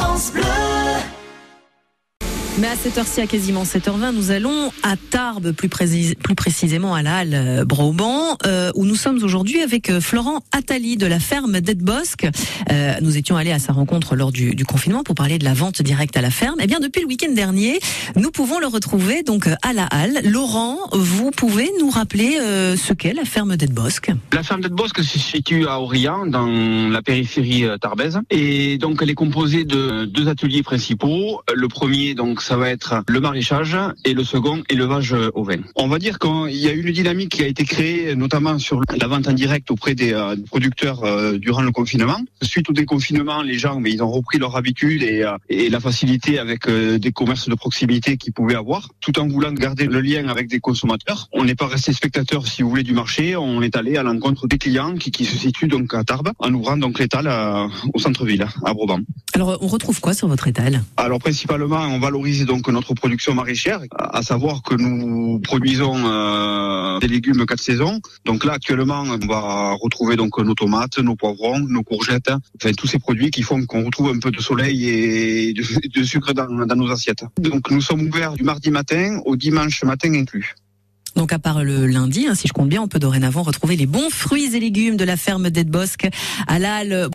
France Bleu. Mais à cette heure-ci, à quasiment 7h20, nous allons à Tarbes, plus, précis- plus précisément à la halle euh, Brauban, euh, où nous sommes aujourd'hui avec euh, Florent Attali de la ferme d'Edbosque. Euh, nous étions allés à sa rencontre lors du, confinement pour parler de la vente directe à la ferme. Eh bien, depuis le week-end dernier, nous pouvons le retrouver donc à la halle. Laurent, vous pouvez nous rappeler ce qu'est la ferme d'Edbosque La ferme d'Edbosque se situe à Aurillac, dans la périphérie tarbaise. Et donc, elle est composée de deux ateliers principaux. Le premier, donc, ça va être le maraîchage et le second, élevage au vin. On va dire qu'il y a une dynamique qui a été créée, notamment sur la vente en direct auprès des euh, producteurs euh, durant le confinement. Suite au déconfinement, les gens, mais ils ont repris leur habitude et, euh, la facilité avec des commerces de proximité qu'ils pouvaient avoir, tout en voulant garder le lien avec des consommateurs. On n'est pas resté spectateur, si vous voulez, du marché. On est allé à l'encontre des clients qui, se situent donc à Tarbes, en ouvrant donc l'étal au centre-ville, à Broban. Alors, on retrouve quoi sur votre étal? Alors principalement, on valorise donc notre production maraîchère, à savoir que nous produisons euh, des légumes quatre saisons. Donc là, actuellement, on va retrouver donc nos tomates, nos poivrons, nos courgettes, enfin tous ces produits qui font qu'on retrouve un peu de soleil et de, de sucre dans, dans nos assiettes. Donc nous sommes ouverts du mardi matin au dimanche matin inclus. Donc à part le lundi, hein, si je compte bien, on peut dorénavant retrouver les bons fruits et légumes de la ferme d'Edbosque à la halle